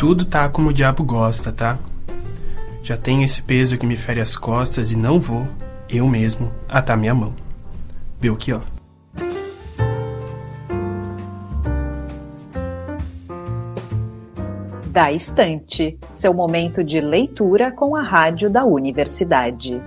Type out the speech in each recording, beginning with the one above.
tudo tá como o diabo gosta, tá? Já tenho esse peso que me fere as costas e não vou, eu mesmo, atar minha mão. Belchior. Da Estante, seu momento de leitura com a rádio da universidade.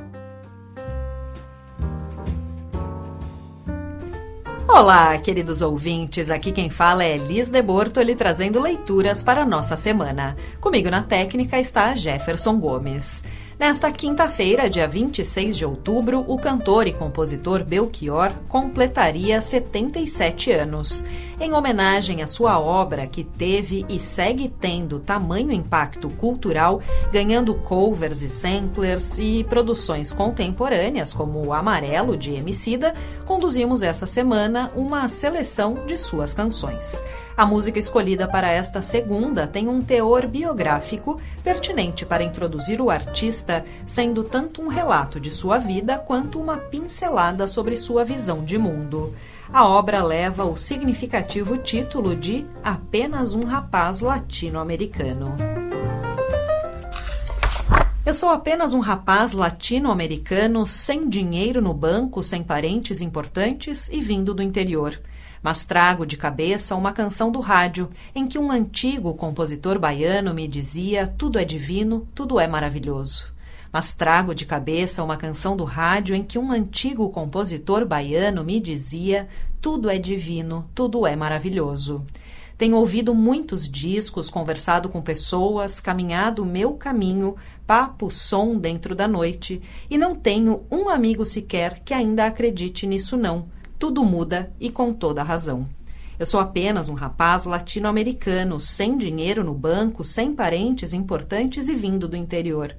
Olá, queridos ouvintes. Aqui quem fala é Liz de Bortoli trazendo leituras para a nossa semana. Comigo na técnica está Jefferson Gomes. Nesta quinta-feira, dia 26 de outubro, o cantor e compositor Belchior completaria 77 anos. Em homenagem à sua obra, que teve e segue tendo tamanho impacto cultural, ganhando covers e samplers e produções contemporâneas, como o Amarelo de Emicida, conduzimos essa semana uma seleção de suas canções. A música escolhida para esta segunda tem um teor biográfico pertinente para introduzir o artista, sendo tanto um relato de sua vida quanto uma pincelada sobre sua visão de mundo. A obra leva o significativo título de Apenas um Rapaz Latino-Americano. Eu sou apenas um rapaz latino-americano sem dinheiro no banco, sem parentes importantes e vindo do interior mas trago de cabeça uma canção do rádio em que um antigo compositor baiano me dizia: tudo é divino, tudo é maravilhoso. Mas trago de cabeça uma canção do rádio em que um antigo compositor baiano me dizia: tudo é divino, tudo é maravilhoso. Tenho ouvido muitos discos, conversado com pessoas, caminhado o meu caminho, papo, som dentro da noite, e não tenho um amigo sequer que ainda acredite nisso não tudo muda e com toda razão. Eu sou apenas um rapaz latino-americano, sem dinheiro no banco, sem parentes importantes e vindo do interior.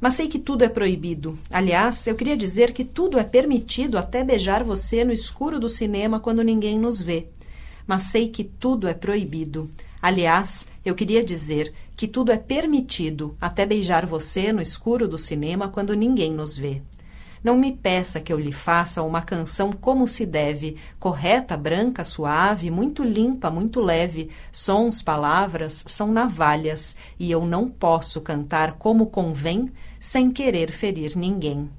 Mas sei que tudo é proibido. Aliás, eu queria dizer que tudo é permitido até beijar você no escuro do cinema quando ninguém nos vê. Mas sei que tudo é proibido. Aliás, eu queria dizer que tudo é permitido até beijar você no escuro do cinema quando ninguém nos vê. Não me peça que eu lhe faça uma canção como se deve, correta, branca, suave, muito limpa, muito leve. Sons, palavras são navalhas, e eu não posso cantar como convém sem querer ferir ninguém.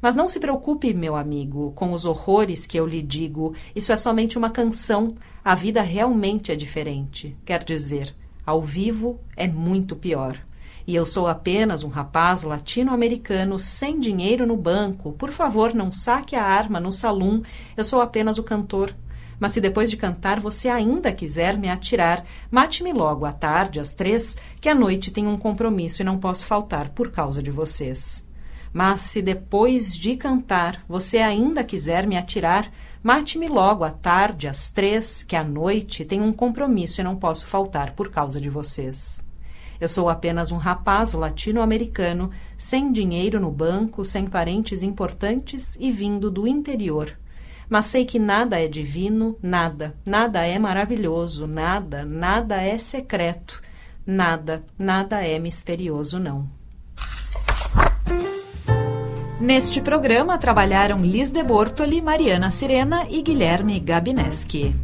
Mas não se preocupe, meu amigo, com os horrores que eu lhe digo. Isso é somente uma canção. A vida realmente é diferente. Quer dizer, ao vivo é muito pior e eu sou apenas um rapaz latino-americano sem dinheiro no banco. Por favor, não saque a arma no salão. Eu sou apenas o cantor. Mas se depois de cantar você ainda quiser me atirar, mate-me logo à tarde, às três, que à noite tenho um compromisso e não posso faltar por causa de vocês. Mas se depois de cantar você ainda quiser me atirar, mate-me logo à tarde, às três, que à noite tenho um compromisso e não posso faltar por causa de vocês. Eu sou apenas um rapaz latino-americano, sem dinheiro no banco, sem parentes importantes e vindo do interior. Mas sei que nada é divino, nada, nada é maravilhoso, nada, nada é secreto, nada, nada é misterioso, não. Neste programa trabalharam Liz de Bortoli, Mariana Sirena e Guilherme Gabineski.